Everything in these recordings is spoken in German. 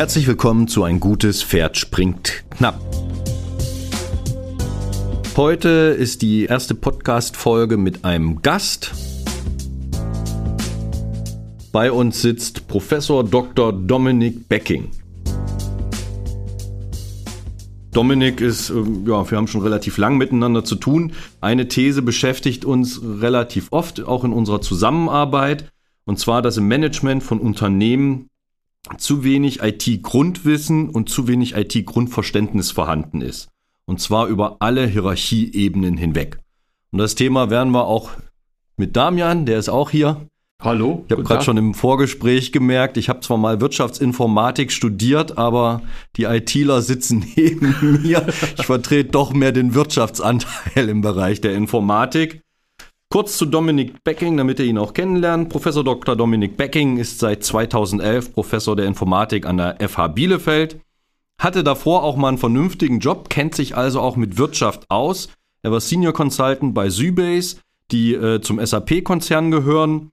Herzlich willkommen zu Ein gutes Pferd springt knapp. Heute ist die erste Podcast-Folge mit einem Gast. Bei uns sitzt Professor Dr. Dominik Becking. Dominik ist, ähm, ja, wir haben schon relativ lang miteinander zu tun. Eine These beschäftigt uns relativ oft, auch in unserer Zusammenarbeit, und zwar, dass im Management von Unternehmen zu wenig IT-Grundwissen und zu wenig IT-Grundverständnis vorhanden ist. Und zwar über alle Hierarchieebenen hinweg. Und das Thema werden wir auch mit Damian, der ist auch hier. Hallo. Ich habe gerade schon im Vorgespräch gemerkt, ich habe zwar mal Wirtschaftsinformatik studiert, aber die ITler sitzen neben mir. Ich vertrete doch mehr den Wirtschaftsanteil im Bereich der Informatik. Kurz zu Dominik Becking, damit ihr ihn auch kennenlernt. Professor Dr. Dominik Becking ist seit 2011 Professor der Informatik an der FH Bielefeld. Hatte davor auch mal einen vernünftigen Job, kennt sich also auch mit Wirtschaft aus. Er war Senior Consultant bei Sybase, die äh, zum SAP-Konzern gehören.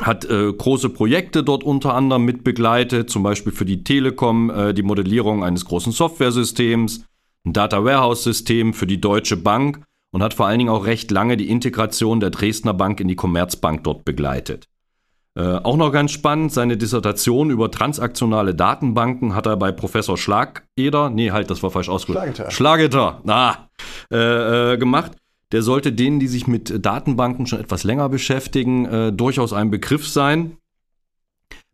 Hat äh, große Projekte dort unter anderem mit begleitet, zum Beispiel für die Telekom äh, die Modellierung eines großen Softwaresystems, ein Data Warehouse-System für die Deutsche Bank und hat vor allen Dingen auch recht lange die Integration der Dresdner Bank in die Commerzbank dort begleitet. Äh, auch noch ganz spannend, seine Dissertation über transaktionale Datenbanken hat er bei Professor Schlageder, nee, halt, das war falsch ausgedrückt. Schlageter. Schlageter, ah, äh, äh, gemacht. Der sollte denen, die sich mit Datenbanken schon etwas länger beschäftigen, äh, durchaus ein Begriff sein.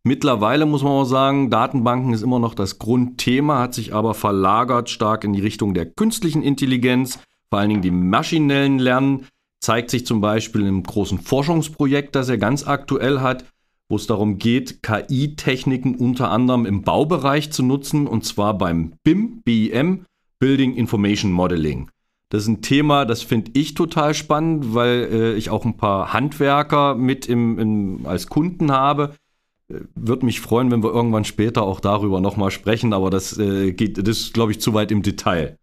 Mittlerweile muss man auch sagen, Datenbanken ist immer noch das Grundthema, hat sich aber verlagert stark in die Richtung der künstlichen Intelligenz vor allen Dingen die maschinellen Lernen zeigt sich zum Beispiel im großen Forschungsprojekt, das er ganz aktuell hat, wo es darum geht, KI-Techniken unter anderem im Baubereich zu nutzen, und zwar beim BIM, BIM, Building Information Modeling. Das ist ein Thema, das finde ich total spannend, weil äh, ich auch ein paar Handwerker mit im, im als Kunden habe. Äh, Würde mich freuen, wenn wir irgendwann später auch darüber nochmal sprechen, aber das äh, geht, das ist, glaube ich, zu weit im Detail.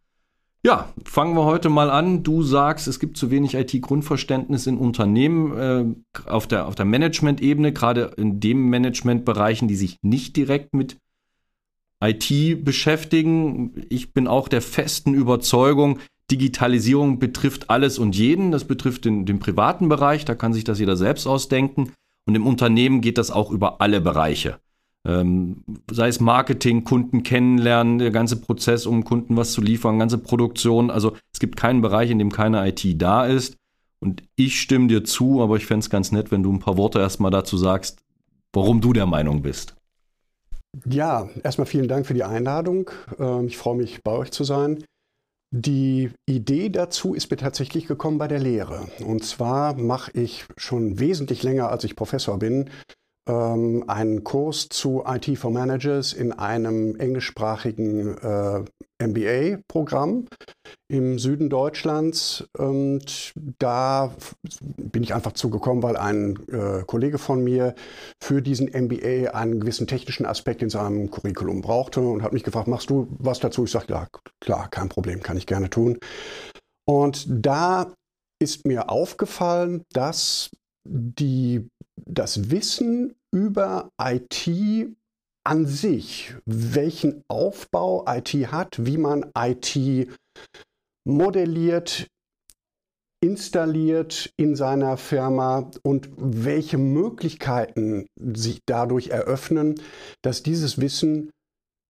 Ja, fangen wir heute mal an. Du sagst, es gibt zu wenig IT-Grundverständnis in Unternehmen äh, auf der, auf der Management-Ebene, gerade in den Managementbereichen, die sich nicht direkt mit IT beschäftigen. Ich bin auch der festen Überzeugung, Digitalisierung betrifft alles und jeden. Das betrifft den, den privaten Bereich, da kann sich das jeder selbst ausdenken. Und im Unternehmen geht das auch über alle Bereiche. Ähm, sei es Marketing, Kunden kennenlernen, der ganze Prozess, um Kunden was zu liefern, ganze Produktion. Also es gibt keinen Bereich, in dem keine IT da ist. Und ich stimme dir zu, aber ich fände es ganz nett, wenn du ein paar Worte erstmal dazu sagst, warum du der Meinung bist. Ja, erstmal vielen Dank für die Einladung. Ähm, ich freue mich, bei euch zu sein. Die Idee dazu ist mir tatsächlich gekommen bei der Lehre. Und zwar mache ich schon wesentlich länger, als ich Professor bin, ähm, einen Kurs zu IT for Managers in einem englischsprachigen äh, MBA-Programm im Süden Deutschlands. Und da bin ich einfach zugekommen, weil ein äh, Kollege von mir für diesen MBA einen gewissen technischen Aspekt in seinem Curriculum brauchte und hat mich gefragt, machst du was dazu? Ich sagte, ja, klar, kein Problem, kann ich gerne tun. Und da ist mir aufgefallen, dass die, das Wissen über IT an sich, welchen Aufbau IT hat, wie man IT modelliert, installiert in seiner Firma und welche Möglichkeiten sich dadurch eröffnen, dass dieses Wissen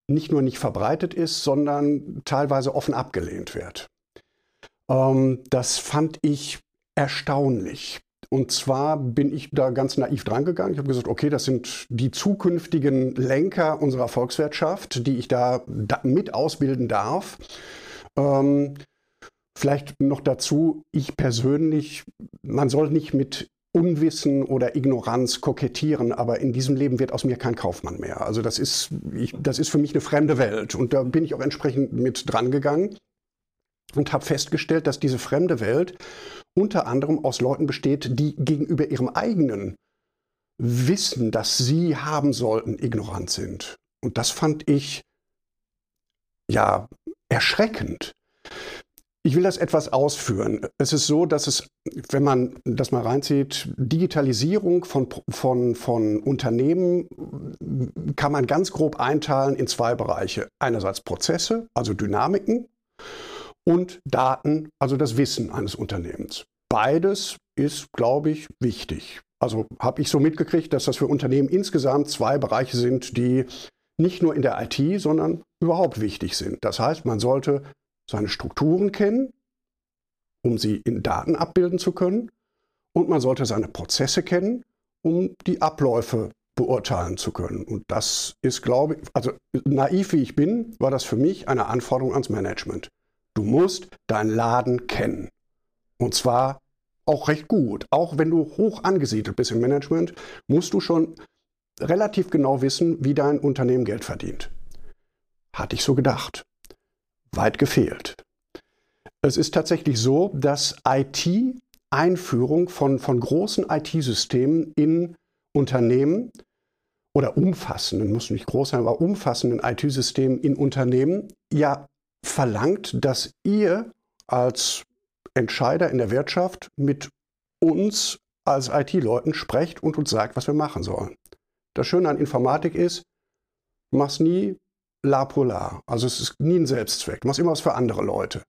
nicht nur nicht verbreitet ist, sondern teilweise offen abgelehnt wird. Ähm, das fand ich erstaunlich. Und zwar bin ich da ganz naiv drangegangen. Ich habe gesagt, okay, das sind die zukünftigen Lenker unserer Volkswirtschaft, die ich da, da mit ausbilden darf. Ähm, vielleicht noch dazu, ich persönlich, man soll nicht mit Unwissen oder Ignoranz kokettieren, aber in diesem Leben wird aus mir kein Kaufmann mehr. Also das ist, ich, das ist für mich eine fremde Welt und da bin ich auch entsprechend mit drangegangen und habe festgestellt, dass diese fremde Welt unter anderem aus Leuten besteht, die gegenüber ihrem eigenen Wissen, das sie haben sollten, ignorant sind. Und das fand ich ja erschreckend. Ich will das etwas ausführen. Es ist so, dass es, wenn man das mal reinzieht, Digitalisierung von, von, von Unternehmen kann man ganz grob einteilen in zwei Bereiche. Einerseits Prozesse, also Dynamiken, und Daten, also das Wissen eines Unternehmens. Beides ist, glaube ich, wichtig. Also habe ich so mitgekriegt, dass das für Unternehmen insgesamt zwei Bereiche sind, die nicht nur in der IT, sondern überhaupt wichtig sind. Das heißt, man sollte seine Strukturen kennen, um sie in Daten abbilden zu können. Und man sollte seine Prozesse kennen, um die Abläufe beurteilen zu können. Und das ist, glaube ich, also naiv wie ich bin, war das für mich eine Anforderung ans Management. Du musst deinen Laden kennen. Und zwar auch recht gut. Auch wenn du hoch angesiedelt bist im Management, musst du schon relativ genau wissen, wie dein Unternehmen Geld verdient. Hatte ich so gedacht. Weit gefehlt. Es ist tatsächlich so, dass IT-Einführung von, von großen IT-Systemen in Unternehmen oder umfassenden, muss nicht groß sein, aber umfassenden IT-Systemen in Unternehmen ja verlangt, dass ihr als Entscheider in der Wirtschaft mit uns als IT-Leuten sprecht und uns sagt, was wir machen sollen. Das Schöne an Informatik ist, du machst nie la polar. Also es ist nie ein Selbstzweck. Du machst immer was für andere Leute.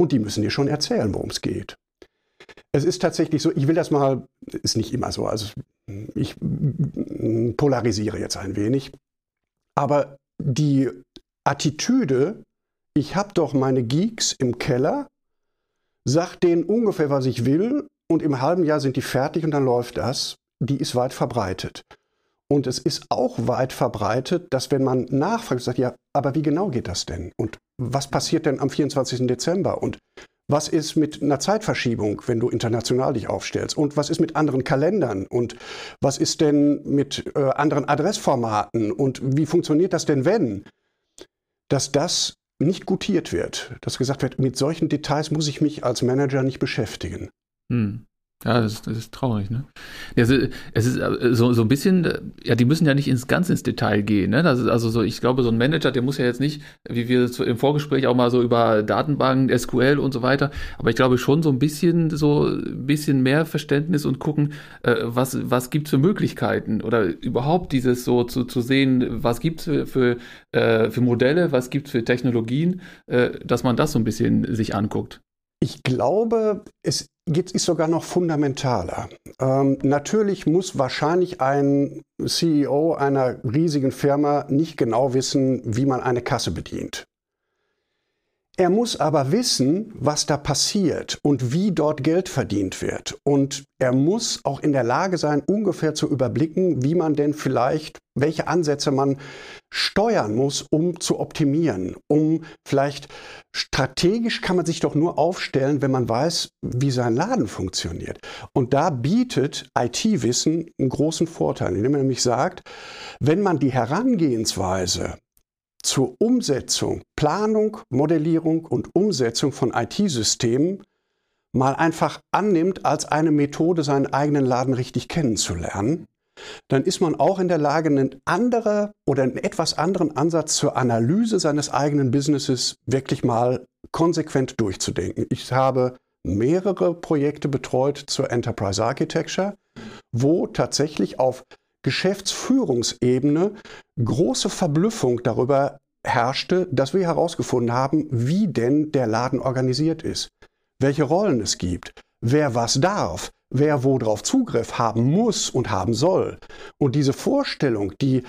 Und die müssen dir schon erzählen, worum es geht. Es ist tatsächlich so, ich will das mal, ist nicht immer so, also ich polarisiere jetzt ein wenig, aber die Attitüde, ich habe doch meine Geeks im Keller, sag denen ungefähr, was ich will und im halben Jahr sind die fertig und dann läuft das, die ist weit verbreitet. Und es ist auch weit verbreitet, dass wenn man nachfragt, sagt, ja, aber wie genau geht das denn? Und was passiert denn am 24. Dezember? Und was ist mit einer Zeitverschiebung, wenn du international dich aufstellst? Und was ist mit anderen Kalendern? Und was ist denn mit äh, anderen Adressformaten? Und wie funktioniert das denn, wenn? Dass das nicht gutiert wird, dass gesagt wird, mit solchen Details muss ich mich als Manager nicht beschäftigen. Hm. Ja, das ist, das ist traurig, ne? Also, es ist äh, so, so ein bisschen, ja, die müssen ja nicht ins ganz ins Detail gehen, ne? Das ist also so, ich glaube, so ein Manager, der muss ja jetzt nicht, wie wir im Vorgespräch auch mal so über Datenbanken, SQL und so weiter, aber ich glaube schon so ein bisschen, so ein bisschen mehr Verständnis und gucken, äh, was, was gibt's für Möglichkeiten oder überhaupt dieses so zu, zu sehen, was gibt's für, für, äh, für Modelle, was gibt's für Technologien, äh, dass man das so ein bisschen sich anguckt. Ich glaube, es ist sogar noch fundamentaler. Ähm, natürlich muss wahrscheinlich ein CEO einer riesigen Firma nicht genau wissen, wie man eine Kasse bedient. Er muss aber wissen, was da passiert und wie dort Geld verdient wird. Und er muss auch in der Lage sein, ungefähr zu überblicken, wie man denn vielleicht, welche Ansätze man steuern muss, um zu optimieren. Um vielleicht strategisch kann man sich doch nur aufstellen, wenn man weiß, wie sein Laden funktioniert. Und da bietet IT-Wissen einen großen Vorteil, indem man nämlich sagt, wenn man die Herangehensweise zur Umsetzung, Planung, Modellierung und Umsetzung von IT-Systemen mal einfach annimmt, als eine Methode, seinen eigenen Laden richtig kennenzulernen, dann ist man auch in der Lage, einen anderen oder einen etwas anderen Ansatz zur Analyse seines eigenen Businesses wirklich mal konsequent durchzudenken. Ich habe mehrere Projekte betreut zur Enterprise Architecture, wo tatsächlich auf Geschäftsführungsebene große Verblüffung darüber herrschte, dass wir herausgefunden haben, wie denn der Laden organisiert ist, welche Rollen es gibt, wer was darf, wer worauf Zugriff haben muss und haben soll. Und diese Vorstellung, die,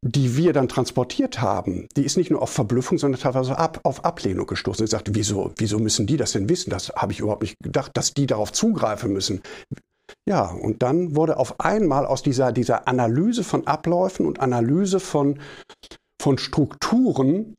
die wir dann transportiert haben, die ist nicht nur auf Verblüffung, sondern teilweise ab, auf Ablehnung gestoßen. Ich sagte, wieso, wieso müssen die das denn wissen? Das habe ich überhaupt nicht gedacht, dass die darauf zugreifen müssen. Ja, und dann wurde auf einmal aus dieser, dieser Analyse von Abläufen und Analyse von, von Strukturen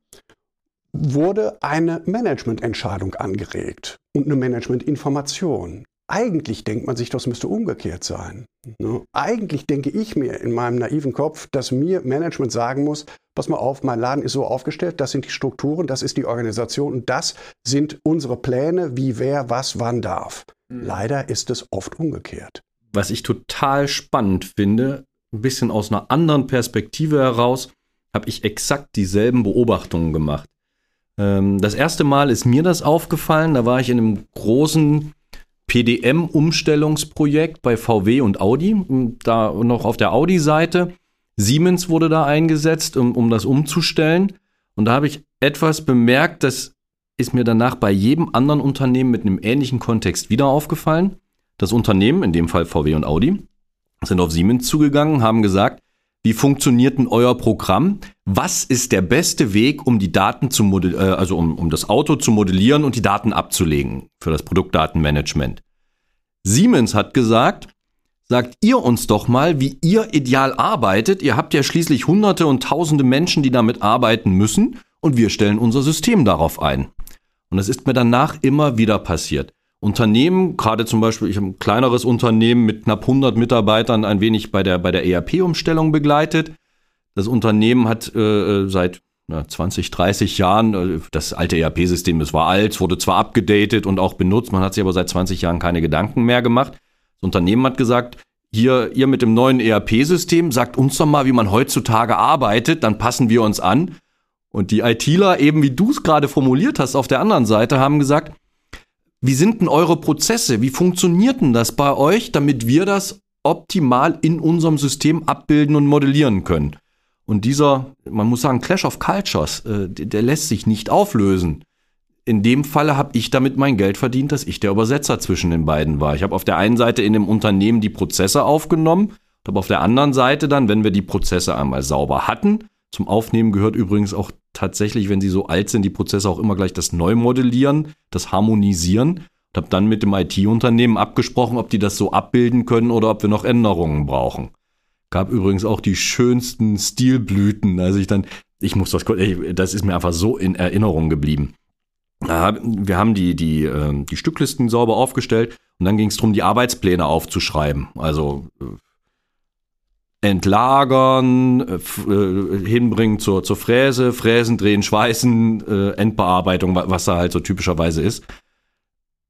wurde eine Managemententscheidung angeregt und eine Managementinformation. Eigentlich denkt man sich, das müsste umgekehrt sein. Ne? Eigentlich denke ich mir in meinem naiven Kopf, dass mir Management sagen muss, pass mal auf, mein Laden ist so aufgestellt, das sind die Strukturen, das ist die Organisation und das sind unsere Pläne, wie wer was wann darf. Mhm. Leider ist es oft umgekehrt. Was ich total spannend finde, ein bisschen aus einer anderen Perspektive heraus, habe ich exakt dieselben Beobachtungen gemacht. Ähm, das erste Mal ist mir das aufgefallen, da war ich in einem großen PDM-Umstellungsprojekt bei VW und Audi, da noch auf der Audi-Seite. Siemens wurde da eingesetzt, um, um das umzustellen. Und da habe ich etwas bemerkt, das ist mir danach bei jedem anderen Unternehmen mit einem ähnlichen Kontext wieder aufgefallen. Das Unternehmen, in dem Fall VW und Audi, sind auf Siemens zugegangen, haben gesagt, wie funktioniert denn euer Programm? Was ist der beste Weg, um die Daten zu äh, also um, um das Auto zu modellieren und die Daten abzulegen für das Produktdatenmanagement? Siemens hat gesagt, sagt ihr uns doch mal, wie ihr ideal arbeitet. Ihr habt ja schließlich hunderte und tausende Menschen, die damit arbeiten müssen und wir stellen unser System darauf ein. Und das ist mir danach immer wieder passiert. Unternehmen, gerade zum Beispiel, ich habe ein kleineres Unternehmen mit knapp 100 Mitarbeitern ein wenig bei der, bei der ERP-Umstellung begleitet. Das Unternehmen hat äh, seit na, 20, 30 Jahren, äh, das alte ERP-System, es war alt, wurde zwar abgedatet und auch benutzt, man hat sich aber seit 20 Jahren keine Gedanken mehr gemacht. Das Unternehmen hat gesagt, hier, ihr mit dem neuen ERP-System, sagt uns doch mal, wie man heutzutage arbeitet, dann passen wir uns an. Und die ITler, eben wie du es gerade formuliert hast, auf der anderen Seite, haben gesagt, wie sind denn eure Prozesse? Wie funktioniert denn das bei euch, damit wir das optimal in unserem System abbilden und modellieren können? Und dieser, man muss sagen, Clash of Cultures, äh, der, lässt sich nicht auflösen. In dem Falle habe ich damit mein Geld verdient, dass ich der Übersetzer zwischen den beiden war. Ich habe auf der einen Seite in dem Unternehmen die Prozesse aufgenommen, habe auf der anderen Seite dann, wenn wir die Prozesse einmal sauber hatten, zum Aufnehmen gehört übrigens auch tatsächlich, wenn sie so alt sind, die Prozesse auch immer gleich das Neumodellieren, das Harmonisieren. Und habe dann mit dem IT-Unternehmen abgesprochen, ob die das so abbilden können oder ob wir noch Änderungen brauchen. Gab übrigens auch die schönsten Stilblüten. Also ich dann, ich muss das, das ist mir einfach so in Erinnerung geblieben. Wir haben die, die, ähm, die Stücklisten sauber aufgestellt und dann ging es darum, die Arbeitspläne aufzuschreiben. Also äh, entlagern, äh, äh, hinbringen zur, zur Fräse, Fräsen, drehen, schweißen, äh, Endbearbeitung, was da halt so typischerweise ist.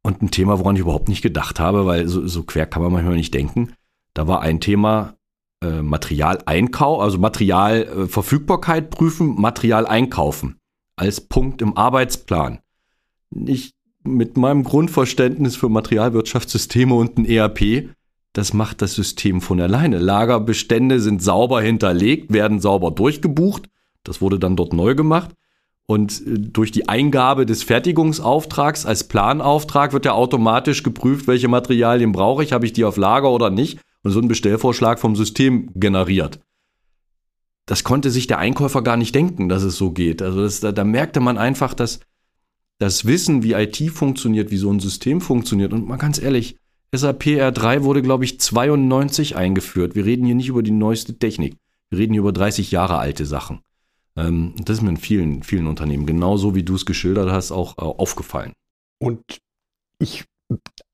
Und ein Thema, woran ich überhaupt nicht gedacht habe, weil so, so quer kann man manchmal nicht denken. Da war ein Thema äh, Materialeinkauf, also Materialverfügbarkeit prüfen, Material einkaufen als Punkt im Arbeitsplan. Ich mit meinem Grundverständnis für Materialwirtschaftssysteme und ein ERP das macht das System von alleine. Lagerbestände sind sauber hinterlegt, werden sauber durchgebucht. Das wurde dann dort neu gemacht. Und äh, durch die Eingabe des Fertigungsauftrags als Planauftrag wird ja automatisch geprüft, welche Materialien brauche ich, habe ich die auf Lager oder nicht. Und so ein Bestellvorschlag vom System generiert. Das konnte sich der Einkäufer gar nicht denken, dass es so geht. Also das, da, da merkte man einfach, dass das Wissen, wie IT funktioniert, wie so ein System funktioniert. Und mal ganz ehrlich, SAP R3 wurde, glaube ich, 92 eingeführt. Wir reden hier nicht über die neueste Technik. Wir reden hier über 30 Jahre alte Sachen. Ähm, das ist mir in vielen, vielen Unternehmen, genauso wie du es geschildert hast, auch äh, aufgefallen. Und ich,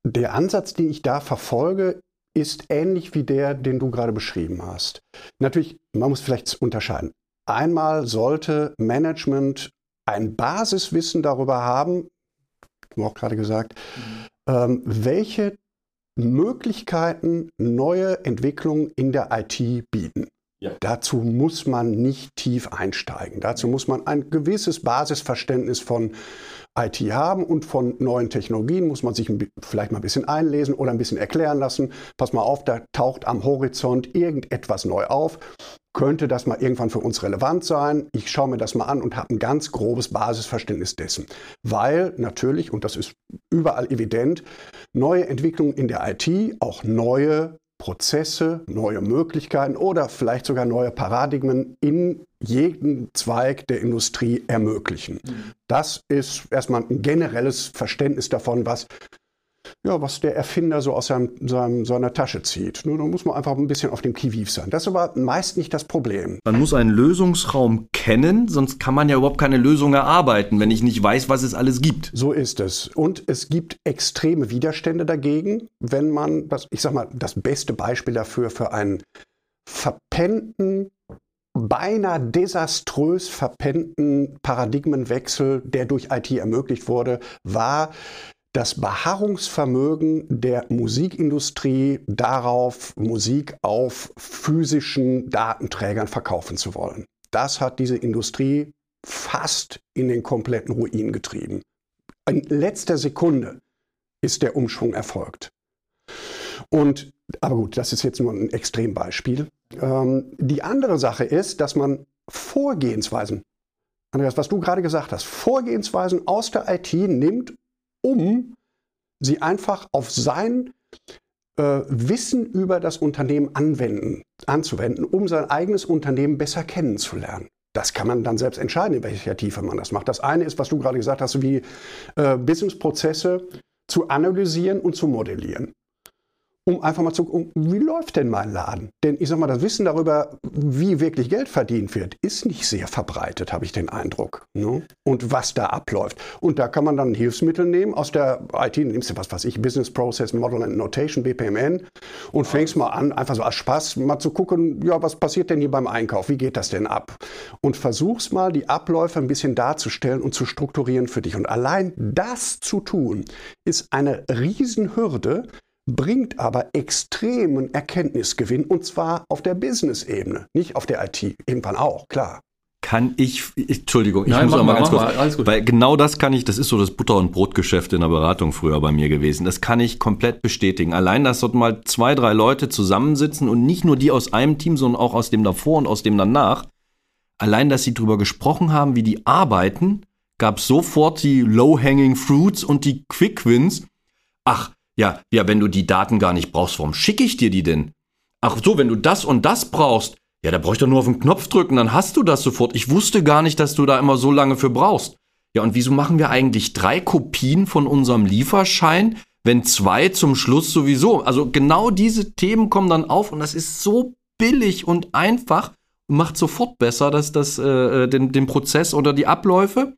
der Ansatz, den ich da verfolge, ist ähnlich wie der, den du gerade beschrieben hast. Natürlich, man muss vielleicht unterscheiden. Einmal sollte Management ein Basiswissen darüber haben, du auch gerade gesagt, mhm. ähm, welche Möglichkeiten, neue Entwicklungen in der IT bieten. Ja. Dazu muss man nicht tief einsteigen. Dazu muss man ein gewisses Basisverständnis von IT haben und von neuen Technologien muss man sich vielleicht mal ein bisschen einlesen oder ein bisschen erklären lassen. Pass mal auf, da taucht am Horizont irgendetwas neu auf könnte das mal irgendwann für uns relevant sein? Ich schaue mir das mal an und habe ein ganz grobes Basisverständnis dessen. Weil natürlich, und das ist überall evident, neue Entwicklungen in der IT auch neue Prozesse, neue Möglichkeiten oder vielleicht sogar neue Paradigmen in jedem Zweig der Industrie ermöglichen. Mhm. Das ist erstmal ein generelles Verständnis davon, was ja, was der Erfinder so aus seinem, seinem, seiner Tasche zieht. Nur da muss man einfach ein bisschen auf dem Kiviv sein. Das ist aber meist nicht das Problem. Man muss einen Lösungsraum kennen, sonst kann man ja überhaupt keine Lösung erarbeiten, wenn ich nicht weiß, was es alles gibt. So ist es. Und es gibt extreme Widerstände dagegen, wenn man, das, ich sag mal, das beste Beispiel dafür für einen verpennten beinahe desaströs verpennten Paradigmenwechsel, der durch IT ermöglicht wurde, war das Beharrungsvermögen der Musikindustrie darauf, Musik auf physischen Datenträgern verkaufen zu wollen. Das hat diese Industrie fast in den kompletten Ruin getrieben. In letzter Sekunde ist der Umschwung erfolgt. Und, aber gut, das ist jetzt nur ein Extrembeispiel. Ähm, die andere Sache ist, dass man Vorgehensweisen, Andreas, was du gerade gesagt hast, Vorgehensweisen aus der IT nimmt, um sie einfach auf sein äh, Wissen über das Unternehmen anwenden, anzuwenden, um sein eigenes Unternehmen besser kennenzulernen. Das kann man dann selbst entscheiden, in welcher Tiefe man das macht. Das eine ist, was du gerade gesagt hast, wie äh, Businessprozesse zu analysieren und zu modellieren um einfach mal zu gucken, wie läuft denn mein Laden? Denn ich sag mal, das Wissen darüber, wie wirklich Geld verdient wird, ist nicht sehr verbreitet, habe ich den Eindruck. Ne? Und was da abläuft. Und da kann man dann Hilfsmittel nehmen aus der IT, nimmst du was weiß ich, Business Process Model and Notation, BPMN, und fängst mal an, einfach so als Spaß mal zu gucken, ja, was passiert denn hier beim Einkauf? Wie geht das denn ab? Und versuchst mal, die Abläufe ein bisschen darzustellen und zu strukturieren für dich. Und allein das zu tun, ist eine Riesenhürde, bringt aber extremen Erkenntnisgewinn und zwar auf der Business-Ebene, nicht auf der IT. Irgendwann auch, klar. Kann ich, Entschuldigung, ich Nein, muss noch mal, ganz kurz, mal, weil genau das kann ich, das ist so das Butter- und Brotgeschäft in der Beratung früher bei mir gewesen. Das kann ich komplett bestätigen. Allein, dass dort mal zwei, drei Leute zusammensitzen und nicht nur die aus einem Team, sondern auch aus dem davor und aus dem danach. Allein, dass sie drüber gesprochen haben, wie die arbeiten, gab sofort die Low-Hanging Fruits und die Quick Wins. Ach, ja, ja, wenn du die Daten gar nicht brauchst, warum schicke ich dir die denn? Ach so, wenn du das und das brauchst, ja, da brauch ich doch nur auf den Knopf drücken, dann hast du das sofort. Ich wusste gar nicht, dass du da immer so lange für brauchst. Ja, und wieso machen wir eigentlich drei Kopien von unserem Lieferschein, wenn zwei zum Schluss sowieso? Also genau diese Themen kommen dann auf und das ist so billig und einfach und macht sofort besser dass das, äh, den, den Prozess oder die Abläufe.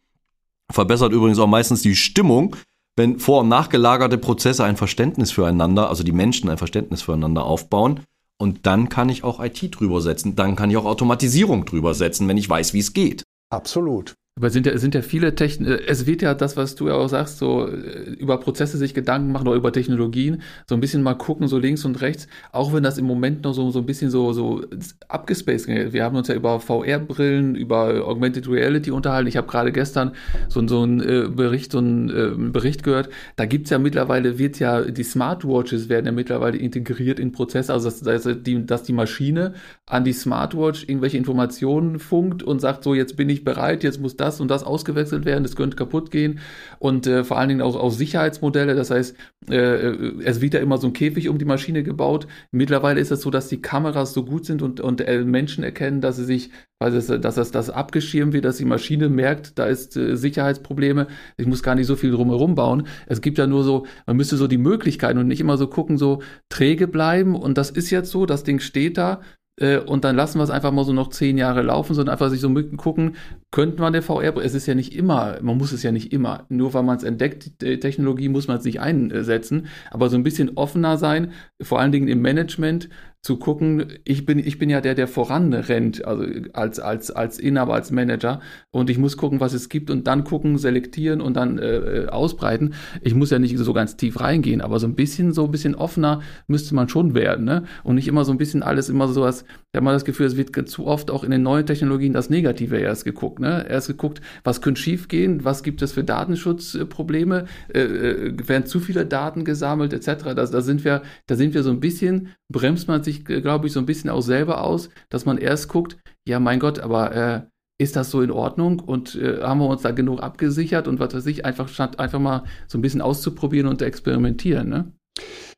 Verbessert übrigens auch meistens die Stimmung, wenn vor- und nachgelagerte Prozesse ein Verständnis füreinander, also die Menschen ein Verständnis füreinander aufbauen. Und dann kann ich auch IT drüber setzen. Dann kann ich auch Automatisierung drüber setzen, wenn ich weiß, wie es geht. Absolut. Aber sind ja, sind ja viele Techn äh, es wird ja das, was du ja auch sagst, so äh, über Prozesse sich Gedanken machen oder über Technologien, so ein bisschen mal gucken, so links und rechts, auch wenn das im Moment noch so, so ein bisschen so, so abgespaced geht. Wir haben uns ja über VR-Brillen, über Augmented Reality unterhalten. Ich habe gerade gestern so, so einen äh, Bericht, so einen äh, Bericht gehört. Da gibt's ja mittlerweile, wird ja, die Smartwatches werden ja mittlerweile integriert in Prozesse, also dass, dass, die, dass die Maschine an die Smartwatch irgendwelche Informationen funkt und sagt, so jetzt bin ich bereit, jetzt muss das und das ausgewechselt werden, das könnte kaputt gehen. Und äh, vor allen Dingen auch, auch Sicherheitsmodelle, das heißt, äh, äh, es wird ja immer so ein Käfig um die Maschine gebaut. Mittlerweile ist es so, dass die Kameras so gut sind und, und äh, Menschen erkennen, dass sie sich, weil es, dass das, das abgeschirmt wird, dass die Maschine merkt, da ist äh, Sicherheitsprobleme, ich muss gar nicht so viel drumherum bauen. Es gibt ja nur so, man müsste so die Möglichkeiten und nicht immer so gucken, so träge bleiben. Und das ist jetzt so, das Ding steht da, äh, und dann lassen wir es einfach mal so noch zehn Jahre laufen, sondern einfach sich so gucken, könnte man der VR, es ist ja nicht immer, man muss es ja nicht immer, nur weil man es entdeckt, die Technologie muss man es nicht einsetzen, aber so ein bisschen offener sein, vor allen Dingen im Management, zu gucken, ich bin, ich bin ja der, der voranrennt, also als, als, als Inhaber, als Manager. Und ich muss gucken, was es gibt und dann gucken, selektieren und dann äh, äh, ausbreiten. Ich muss ja nicht so ganz tief reingehen, aber so ein bisschen, so ein bisschen offener müsste man schon werden, ne? Und nicht immer so ein bisschen alles immer so was, ich habe mal das Gefühl, es wird zu oft auch in den neuen Technologien das Negative erst geguckt, ne? Erst geguckt, was könnte schiefgehen, was gibt es für Datenschutzprobleme, äh, äh, werden zu viele Daten gesammelt, etc. Da, da sind wir, da sind wir so ein bisschen, bremst man sich sich, glaube ich, so ein bisschen auch selber aus, dass man erst guckt, ja, mein Gott, aber äh, ist das so in Ordnung und äh, haben wir uns da genug abgesichert und was weiß ich, einfach statt einfach mal so ein bisschen auszuprobieren und zu experimentieren, ne?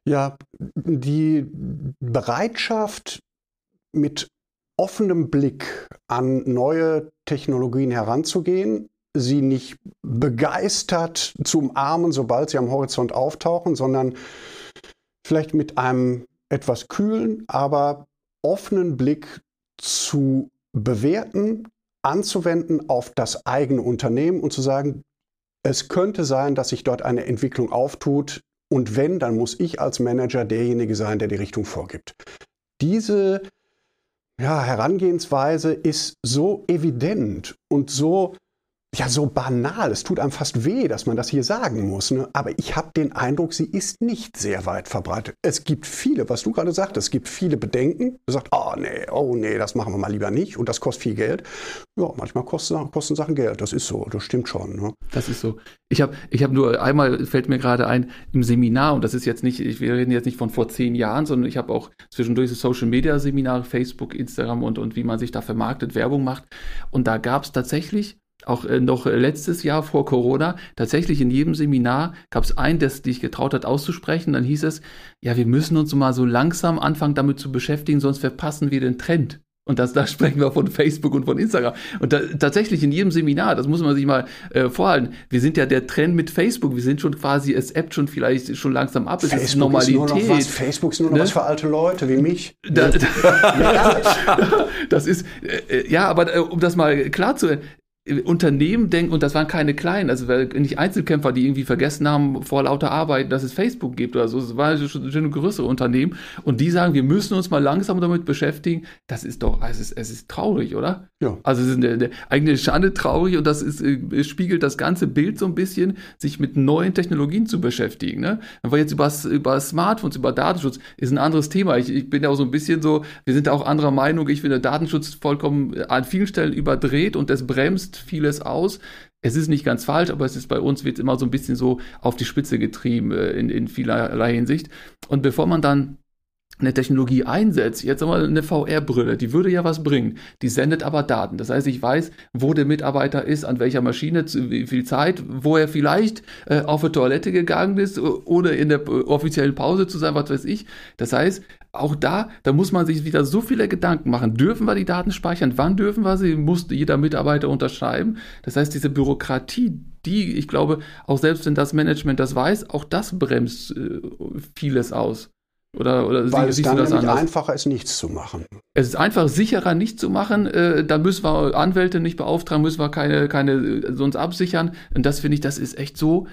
Ja, die Bereitschaft mit offenem Blick an neue Technologien heranzugehen, sie nicht begeistert zu umarmen, sobald sie am Horizont auftauchen, sondern vielleicht mit einem etwas kühlen, aber offenen Blick zu bewerten, anzuwenden auf das eigene Unternehmen und zu sagen, es könnte sein, dass sich dort eine Entwicklung auftut und wenn, dann muss ich als Manager derjenige sein, der die Richtung vorgibt. Diese ja, Herangehensweise ist so evident und so ja so banal. Es tut einem fast weh, dass man das hier sagen muss. Ne? Aber ich habe den Eindruck, sie ist nicht sehr weit verbreitet. Es gibt viele, was du gerade sagtest, es gibt viele Bedenken. Du sagst, oh nee, oh nee, das machen wir mal lieber nicht und das kostet viel Geld. Ja, manchmal kosten, kosten Sachen Geld. Das ist so, das stimmt schon. Ne? Das ist so. Ich habe ich hab nur einmal, fällt mir gerade ein, im Seminar, und das ist jetzt nicht, wir reden jetzt nicht von vor zehn Jahren, sondern ich habe auch zwischendurch so Social Media Seminare, Facebook, Instagram und, und wie man sich da vermarktet, Werbung macht. Und da gab es tatsächlich auch äh, noch letztes Jahr vor Corona, tatsächlich in jedem Seminar gab es einen, der sich getraut hat auszusprechen. Dann hieß es, ja, wir müssen uns mal so langsam anfangen damit zu beschäftigen, sonst verpassen wir den Trend. Und das, da sprechen wir von Facebook und von Instagram. Und da, tatsächlich in jedem Seminar, das muss man sich mal äh, vorhalten, wir sind ja der Trend mit Facebook, wir sind schon quasi, es appt schon vielleicht schon langsam ab, es Facebook ist Normalität. Ist nur noch was, Facebook ist nur noch ne? was für alte Leute wie mich. Da, ja. das ist, äh, äh, ja, aber äh, um das mal klar zu Unternehmen denken, und das waren keine kleinen, also nicht Einzelkämpfer, die irgendwie vergessen haben vor lauter Arbeit, dass es Facebook gibt oder so, es war schon, schon größere Unternehmen und die sagen, wir müssen uns mal langsam damit beschäftigen, das ist doch, es ist, es ist traurig, oder? Ja. Also es ist eine, eine eigene Schande traurig und das ist, äh, spiegelt das ganze Bild so ein bisschen, sich mit neuen Technologien zu beschäftigen. Ne? Wenn wir jetzt über, über Smartphones, über Datenschutz, ist ein anderes Thema. Ich, ich bin ja auch so ein bisschen so, wir sind auch anderer Meinung, ich finde Datenschutz vollkommen an vielen Stellen überdreht und das bremst vieles aus. Es ist nicht ganz falsch, aber es ist bei uns wird immer so ein bisschen so auf die Spitze getrieben äh, in, in vielerlei Hinsicht. Und bevor man dann eine Technologie einsetzt, jetzt einmal eine VR-Brille, die würde ja was bringen. Die sendet aber Daten. Das heißt, ich weiß, wo der Mitarbeiter ist, an welcher Maschine, zu wie viel Zeit, wo er vielleicht äh, auf die Toilette gegangen ist, ohne in der offiziellen Pause zu sein, was weiß ich. Das heißt, auch da, da muss man sich wieder so viele Gedanken machen. Dürfen wir die Daten speichern? Wann dürfen wir sie? Muss jeder Mitarbeiter unterschreiben? Das heißt, diese Bürokratie, die, ich glaube, auch selbst wenn das Management das weiß, auch das bremst äh, vieles aus. Oder, oder Weil sie, es dann nämlich anders? einfacher ist, nichts zu machen. Es ist einfach sicherer, nichts zu machen. Äh, da müssen wir Anwälte nicht beauftragen, müssen wir keine, keine äh, sonst absichern. Und das finde ich, das ist echt so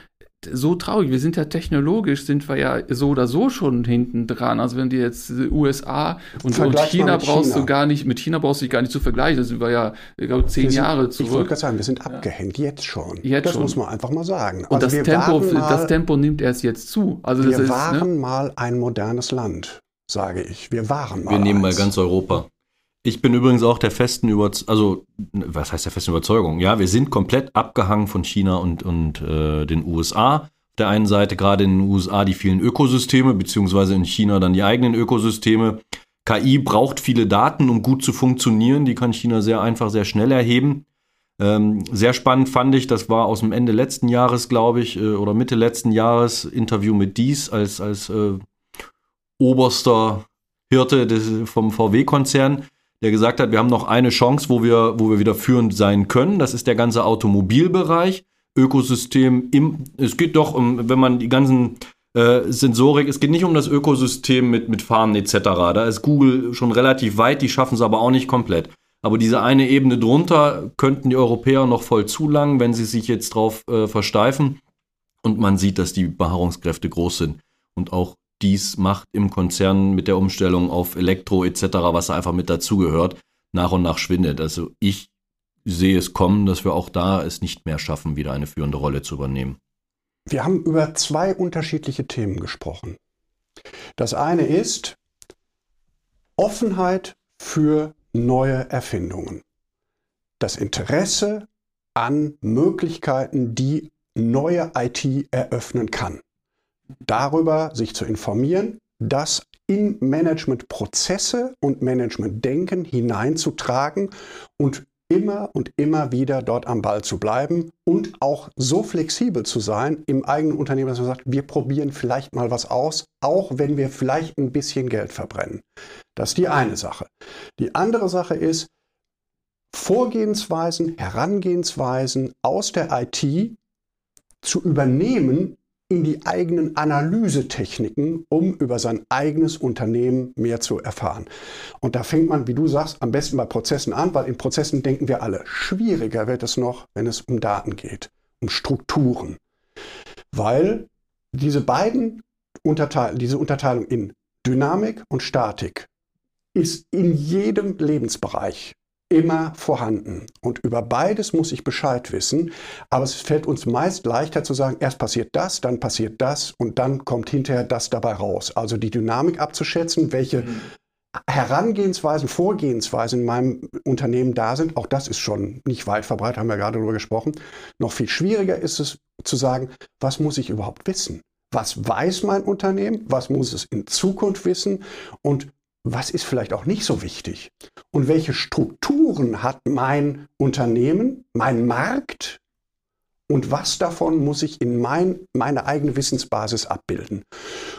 so traurig. Wir sind ja technologisch, sind wir ja so oder so schon hinten dran. Also wenn du jetzt USA und, und China brauchst China. du gar nicht, mit China brauchst du dich gar nicht zu vergleichen. Das sind wir ja, ich glaube, zehn sind, Jahre zurück. Ich wollte gerade sagen, wir sind abgehängt, ja. jetzt schon. Jetzt das schon. muss man einfach mal sagen. Und also das, Tempo, mal, das Tempo nimmt erst jetzt zu. Also wir ist, waren ne? mal ein modernes Land, sage ich. Wir waren mal. Wir nehmen eins. mal ganz Europa. Ich bin übrigens auch der festen Überzeugung, also was heißt der festen Überzeugung? Ja, wir sind komplett abgehangen von China und, und äh, den USA. Auf der einen Seite gerade in den USA die vielen Ökosysteme, beziehungsweise in China dann die eigenen Ökosysteme. KI braucht viele Daten, um gut zu funktionieren. Die kann China sehr einfach, sehr schnell erheben. Ähm, sehr spannend fand ich, das war aus dem Ende letzten Jahres, glaube ich, äh, oder Mitte letzten Jahres, Interview mit Dies als, als äh, oberster Hirte des, vom VW-Konzern der gesagt hat, wir haben noch eine Chance, wo wir, wo wir wieder führend sein können. Das ist der ganze Automobilbereich, Ökosystem im, es geht doch um, wenn man die ganzen äh, Sensorik, es geht nicht um das Ökosystem mit, mit Farmen etc. Da ist Google schon relativ weit, die schaffen es aber auch nicht komplett. Aber diese eine Ebene drunter könnten die Europäer noch voll zulangen, wenn sie sich jetzt drauf äh, versteifen. Und man sieht, dass die Beharrungskräfte groß sind. Und auch dies macht im Konzern mit der Umstellung auf Elektro etc., was einfach mit dazugehört, nach und nach schwindet. Also ich sehe es kommen, dass wir auch da es nicht mehr schaffen, wieder eine führende Rolle zu übernehmen. Wir haben über zwei unterschiedliche Themen gesprochen. Das eine ist Offenheit für neue Erfindungen. Das Interesse an Möglichkeiten, die neue IT eröffnen kann darüber sich zu informieren, das in Managementprozesse und Managementdenken hineinzutragen und immer und immer wieder dort am Ball zu bleiben und auch so flexibel zu sein im eigenen Unternehmen, dass man sagt, wir probieren vielleicht mal was aus, auch wenn wir vielleicht ein bisschen Geld verbrennen. Das ist die eine Sache. Die andere Sache ist, Vorgehensweisen, Herangehensweisen aus der IT zu übernehmen in die eigenen Analysetechniken, um über sein eigenes Unternehmen mehr zu erfahren. Und da fängt man, wie du sagst, am besten bei Prozessen an, weil in Prozessen denken wir alle. Schwieriger wird es noch, wenn es um Daten geht, um Strukturen. Weil diese beiden Unterteil diese Unterteilung in Dynamik und Statik ist in jedem Lebensbereich immer vorhanden. Und über beides muss ich Bescheid wissen. Aber es fällt uns meist leichter zu sagen, erst passiert das, dann passiert das und dann kommt hinterher das dabei raus. Also die Dynamik abzuschätzen, welche mhm. Herangehensweisen, Vorgehensweisen in meinem Unternehmen da sind, auch das ist schon nicht weit verbreitet, haben wir gerade darüber gesprochen. Noch viel schwieriger ist es zu sagen, was muss ich überhaupt wissen? Was weiß mein Unternehmen? Was muss es in Zukunft wissen? Und was ist vielleicht auch nicht so wichtig? Und welche Strukturen hat mein Unternehmen, mein Markt? Und was davon muss ich in mein, meine eigene Wissensbasis abbilden?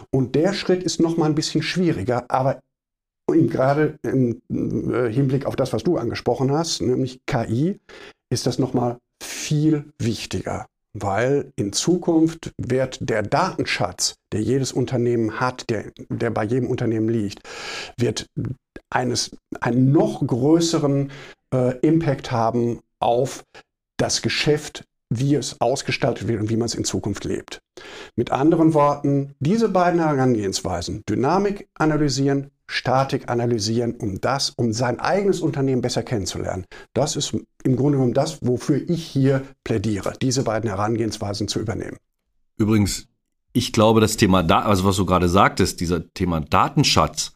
Und der Schritt ist noch mal ein bisschen schwieriger, aber gerade im äh, Hinblick auf das, was du angesprochen hast, nämlich KI, ist das noch mal viel wichtiger weil in Zukunft wird der Datenschatz, der jedes Unternehmen hat, der, der bei jedem Unternehmen liegt, wird eines, einen noch größeren äh, Impact haben auf das Geschäft, wie es ausgestaltet wird und wie man es in Zukunft lebt. Mit anderen Worten, diese beiden Herangehensweisen, Dynamik analysieren, Statik analysieren, um das, um sein eigenes Unternehmen besser kennenzulernen. Das ist im Grunde genommen das, wofür ich hier plädiere, diese beiden Herangehensweisen zu übernehmen. Übrigens, ich glaube, das Thema, da also was du gerade sagtest, dieser Thema Datenschatz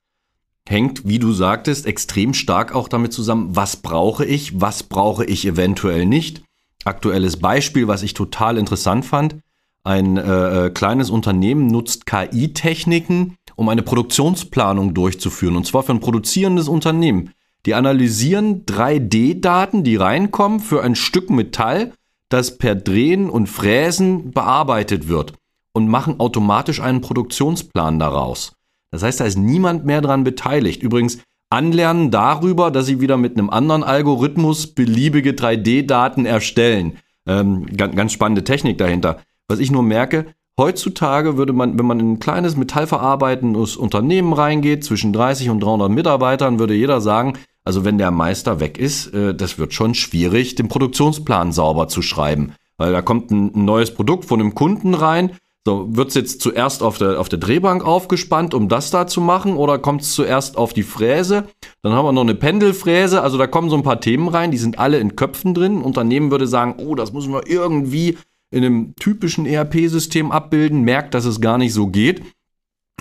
hängt, wie du sagtest, extrem stark auch damit zusammen, was brauche ich, was brauche ich eventuell nicht. Aktuelles Beispiel, was ich total interessant fand. Ein äh, äh kleines Unternehmen nutzt KI-Techniken, um eine Produktionsplanung durchzuführen, und zwar für ein produzierendes Unternehmen. Die analysieren 3D-Daten, die reinkommen, für ein Stück Metall, das per Drehen und Fräsen bearbeitet wird und machen automatisch einen Produktionsplan daraus. Das heißt, da ist niemand mehr dran beteiligt. Übrigens, anlernen darüber, dass sie wieder mit einem anderen Algorithmus beliebige 3D-Daten erstellen. Ähm, ganz, ganz spannende Technik dahinter. Was ich nur merke, Heutzutage würde man, wenn man in ein kleines metallverarbeitendes Unternehmen reingeht, zwischen 30 und 300 Mitarbeitern, würde jeder sagen, also wenn der Meister weg ist, äh, das wird schon schwierig, den Produktionsplan sauber zu schreiben. Weil da kommt ein, neues Produkt von einem Kunden rein, so, wird's jetzt zuerst auf der, auf der Drehbank aufgespannt, um das da zu machen, oder kommt's zuerst auf die Fräse? Dann haben wir noch eine Pendelfräse, also da kommen so ein paar Themen rein, die sind alle in Köpfen drin. Ein Unternehmen würde sagen, oh, das müssen wir irgendwie in einem typischen ERP-System abbilden, merkt, dass es gar nicht so geht.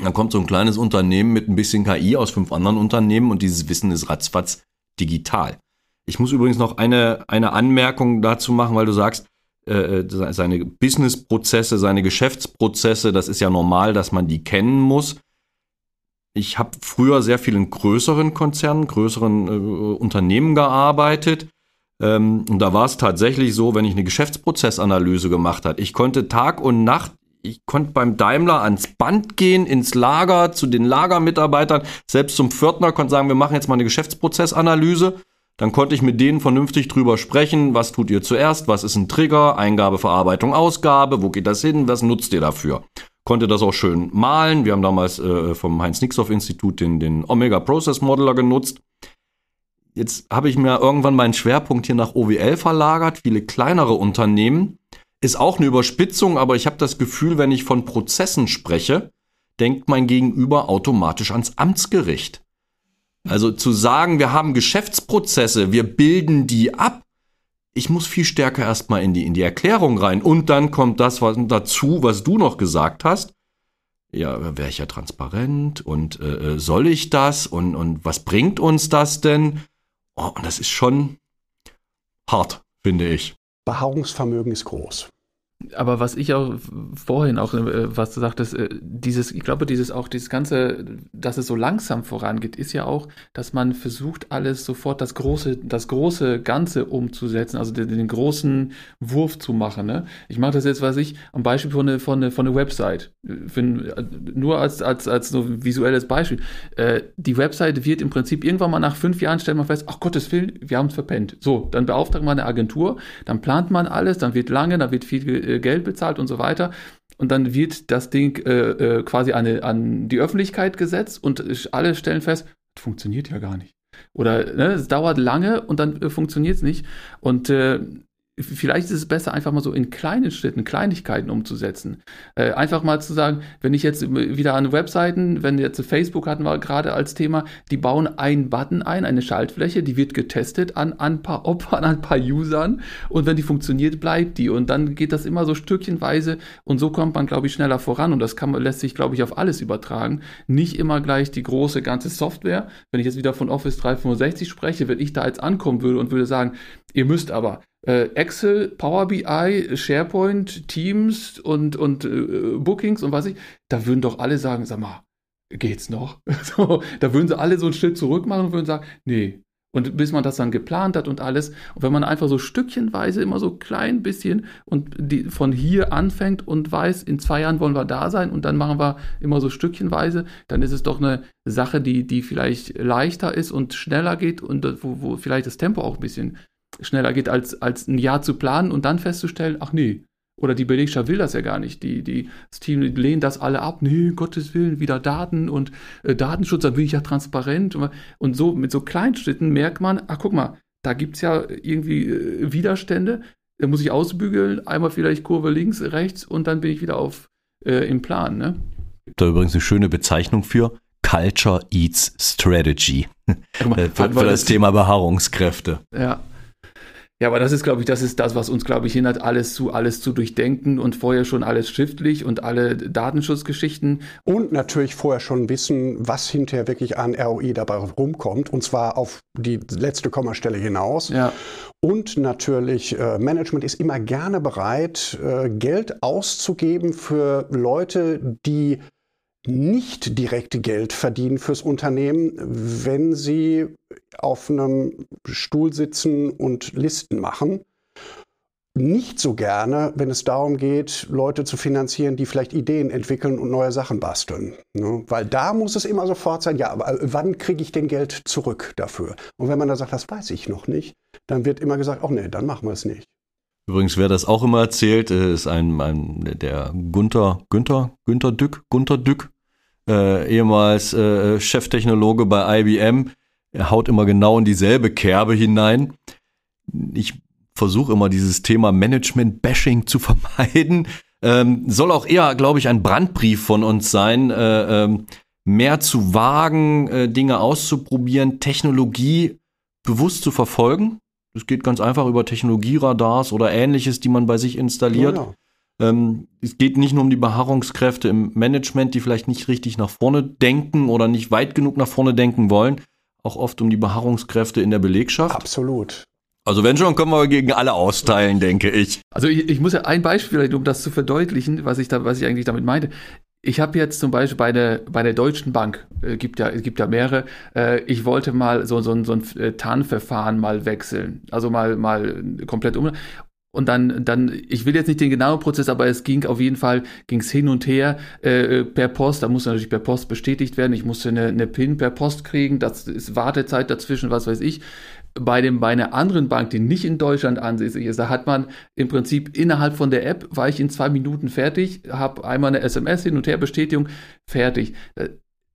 Dann kommt so ein kleines Unternehmen mit ein bisschen KI aus fünf anderen Unternehmen und dieses Wissen ist ratzfatz digital. Ich muss übrigens noch eine, eine Anmerkung dazu machen, weil du sagst, äh, äh seine Business-Prozesse, seine Geschäftsprozesse, das ist ja normal, dass man die kennen muss. Ich habe früher sehr viel in größeren Konzernen, größeren äh, Unternehmen gearbeitet ähm, und da war es tatsächlich so, wenn ich eine Geschäftsprozessanalyse gemacht habe, ich konnte Tag und Nacht, ich konnte beim Daimler ans Band gehen, ins Lager, zu den Lagermitarbeitern, selbst zum Pförtner, konnte sagen, wir machen jetzt mal eine Geschäftsprozessanalyse. Dann konnte ich mit denen vernünftig drüber sprechen, was tut ihr zuerst, was ist ein Trigger, Eingabe, Verarbeitung, Ausgabe, wo geht das hin, was nutzt ihr dafür? Konnte das auch schön malen. Wir haben damals äh, vom Heinz-Nixdorf-Institut den, den Omega Process Modeler genutzt. Jetzt habe ich mir irgendwann meinen Schwerpunkt hier nach OWL verlagert, viele kleinere Unternehmen. Ist auch eine Überspitzung, aber ich habe das Gefühl, wenn ich von Prozessen spreche, denkt mein Gegenüber automatisch ans Amtsgericht. Also zu sagen, wir haben Geschäftsprozesse, wir bilden die ab, ich muss viel stärker erstmal in die, in die Erklärung rein. Und dann kommt das was dazu, was du noch gesagt hast. Ja, wäre ich ja transparent und äh, äh, soll ich das und, und was bringt uns das denn? Oh, und das ist schon hart, finde ich. Beharrungsvermögen ist groß aber was ich auch vorhin auch, äh, was du sagtest, äh, dieses, ich glaube, dieses auch, dieses Ganze, dass es so langsam vorangeht, ist ja auch, dass man versucht, alles sofort das große, das große Ganze umzusetzen, also den, den großen Wurf zu machen. Ne? Ich mache das jetzt, weiß ich, am Beispiel von einer von eine, von eine Website. Für, nur als, als, als so visuelles Beispiel. Äh, die Website wird im Prinzip irgendwann mal nach fünf Jahren stellt man fest, ach Gottes Willen, wir haben es verpennt. So, dann beauftragt man eine Agentur, dann plant man alles, dann wird lange, dann wird viel äh, Geld bezahlt und so weiter. Und dann wird das Ding äh, äh, quasi an, an die Öffentlichkeit gesetzt und alle stellen fest, funktioniert ja gar nicht. Oder ne, es dauert lange und dann äh, funktioniert es nicht. Und äh, vielleicht ist es besser, einfach mal so in kleinen Schritten, Kleinigkeiten umzusetzen. Äh, einfach mal zu sagen, wenn ich jetzt wieder an Webseiten, wenn jetzt Facebook hatten wir gerade als Thema, die bauen einen Button ein, eine Schaltfläche, die wird getestet an, an ein paar Opfern, an ein paar Usern und wenn die funktioniert, bleibt die. Und dann geht das immer so stückchenweise und so kommt man, glaube ich, schneller voran. Und das kann, lässt sich, glaube ich, auf alles übertragen. Nicht immer gleich die große ganze Software. Wenn ich jetzt wieder von Office 365 spreche, wenn ich da jetzt ankommen würde und würde sagen, ihr müsst aber äh, Excel, Power BI, SharePoint, Teams und, und äh, Bookings und was ich, da würden doch alle sagen, sag mal, geht's noch? so, da würden sie alle so einen Schritt zurück machen und würden sagen, nee. Und bis man das dann geplant hat und alles, und wenn man einfach so stückchenweise immer so klein bisschen und die, von hier anfängt und weiß, in zwei Jahren wollen wir da sein und dann machen wir immer so stückchenweise, dann ist es doch eine Sache, die, die vielleicht leichter ist und schneller geht und wo, wo vielleicht das Tempo auch ein bisschen schneller geht, als, als ein Jahr zu planen und dann festzustellen, ach nee, oder die Belegschaft will das ja gar nicht. Die, die, das Team lehnt das alle ab. Nee, Gottes Willen, wieder Daten und äh, Datenschutz, da bin ich ja transparent. Und so mit so Kleinschritten merkt man, ach guck mal, da gibt es ja irgendwie äh, Widerstände. Da muss ich ausbügeln, einmal vielleicht Kurve links, rechts und dann bin ich wieder auf äh, im Plan. Ne? Da übrigens eine schöne Bezeichnung für Culture Eats Strategy. Mal, für, für das Thema Beharrungskräfte. Ja, ja, aber das ist, glaube ich, das ist das, was uns, glaube ich, hindert, alles zu, alles zu durchdenken und vorher schon alles schriftlich und alle Datenschutzgeschichten. Und natürlich vorher schon wissen, was hinterher wirklich an ROI dabei rumkommt, und zwar auf die letzte Kommastelle hinaus. Ja. Und natürlich, äh, Management ist immer gerne bereit, äh, Geld auszugeben für Leute, die nicht direkt Geld verdienen fürs Unternehmen, wenn sie auf einem Stuhl sitzen und Listen machen. Nicht so gerne, wenn es darum geht, Leute zu finanzieren, die vielleicht Ideen entwickeln und neue Sachen basteln. Ne? Weil da muss es immer sofort sein, ja, aber wann kriege ich denn Geld zurück dafür? Und wenn man da sagt, das weiß ich noch nicht, dann wird immer gesagt, ach nee, dann machen wir es nicht. Übrigens, wer das auch immer erzählt, äh, ist ein, ein der Gunther, Günther, Günther Dück, Gunther Dück, äh, ehemals äh, Cheftechnologe bei IBM. Er haut immer genau in dieselbe Kerbe hinein. Ich versuche immer dieses Thema Management-Bashing zu vermeiden. Ähm, soll auch eher, glaube ich, ein Brandbrief von uns sein, äh, ähm, mehr zu wagen, äh, Dinge auszuprobieren, Technologie bewusst zu verfolgen. Es geht ganz einfach über Technologieradars oder ähnliches, die man bei sich installiert. Ja, ja. Ähm, es geht nicht nur um die Beharrungskräfte im Management, die vielleicht nicht richtig nach vorne denken oder nicht weit genug nach vorne denken wollen, auch oft um die Beharrungskräfte in der Belegschaft. Absolut. Also wenn schon, können wir gegen alle austeilen, denke ich. Also ich, ich muss ja ein Beispiel, um das zu verdeutlichen, was ich da, was ich eigentlich damit meinte. Ich habe jetzt zum Beispiel bei der, bei der Deutschen Bank, äh, gibt ja, es gibt ja mehrere, äh, ich wollte mal so, so, so ein äh, TAN-Verfahren mal wechseln. Also mal, mal komplett um. Und dann, dann, ich will jetzt nicht den genauen Prozess, aber es ging auf jeden Fall, ging es hin und her äh, per Post. Da musste natürlich per Post bestätigt werden. Ich musste eine, eine PIN per Post kriegen. Das ist Wartezeit dazwischen, was weiß ich. Bei, dem, bei einer anderen Bank, die nicht in Deutschland ansässig ist, da hat man im Prinzip innerhalb von der App, war ich in zwei Minuten fertig, habe einmal eine SMS hin und her Bestätigung, fertig. Äh,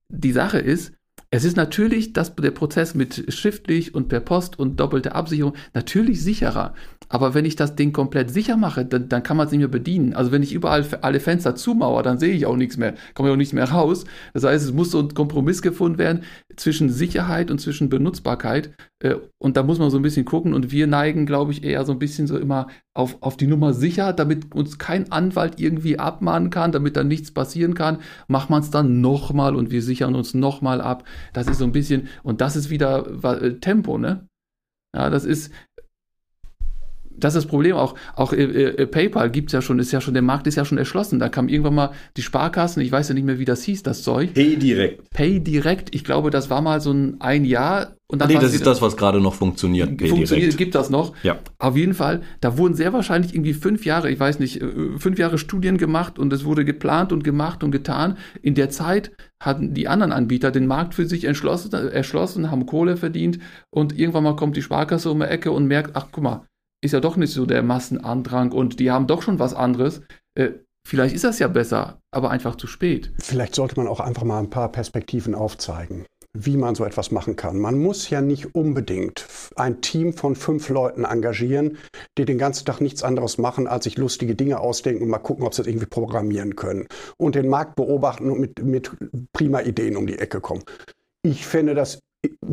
die Sache ist, es ist natürlich dass der Prozess mit schriftlich und per Post und doppelte Absicherung natürlich sicherer. Aber wenn ich das Ding komplett sicher mache, dann, dann kann man es nicht mehr bedienen. Also wenn ich überall alle Fenster zumauere, dann sehe ich auch nichts mehr, komme ich auch nicht mehr raus. Das heißt, es muss so ein Kompromiss gefunden werden zwischen Sicherheit und zwischen Benutzbarkeit. Äh, und da muss man so ein bisschen gucken. Und wir neigen, glaube ich, eher so ein bisschen so immer auf, auf die Nummer sicher, damit uns kein Anwalt irgendwie abmahnen kann, damit dann nichts passieren kann. Macht man es dann nochmal und wir sichern uns nochmal ab. Das ist so ein bisschen, und das ist wieder äh, Tempo, ne? Ja, das ist, das ist das Problem. Auch, auch äh, äh, PayPal gibt's ja schon, ist ja schon, der Markt ist ja schon erschlossen. Da kam irgendwann mal die Sparkassen, ich weiß ja nicht mehr, wie das hieß, das Zeug. Pay direkt. Pay direkt. Ich glaube, das war mal so ein, ein Jahr. Und dann nee, das ist das, was gerade noch funktioniert. Pay funktioniert, gibt das noch. Ja. Auf jeden Fall, da wurden sehr wahrscheinlich irgendwie fünf Jahre, ich weiß nicht, äh, fünf Jahre Studien gemacht und es wurde geplant und gemacht und getan. In der Zeit hatten die anderen Anbieter den Markt für sich erschlossen, erschlossen haben Kohle verdient und irgendwann mal kommt die Sparkasse um die Ecke und merkt, ach guck mal, ist ja doch nicht so der Massenandrang und die haben doch schon was anderes. Äh, vielleicht ist das ja besser, aber einfach zu spät. Vielleicht sollte man auch einfach mal ein paar Perspektiven aufzeigen. wie man so etwas machen kann. Man muss ja nicht unbedingt ein Team von fünf Leuten engagieren, die den ganzen Tag nichts anderes machen, als sich lustige Dinge ausdenken und mal gucken, ob sie das irgendwie programmieren können. Und den Markt beobachten und mit, mit prima Ideen um die Ecke kommen. Ich finde, das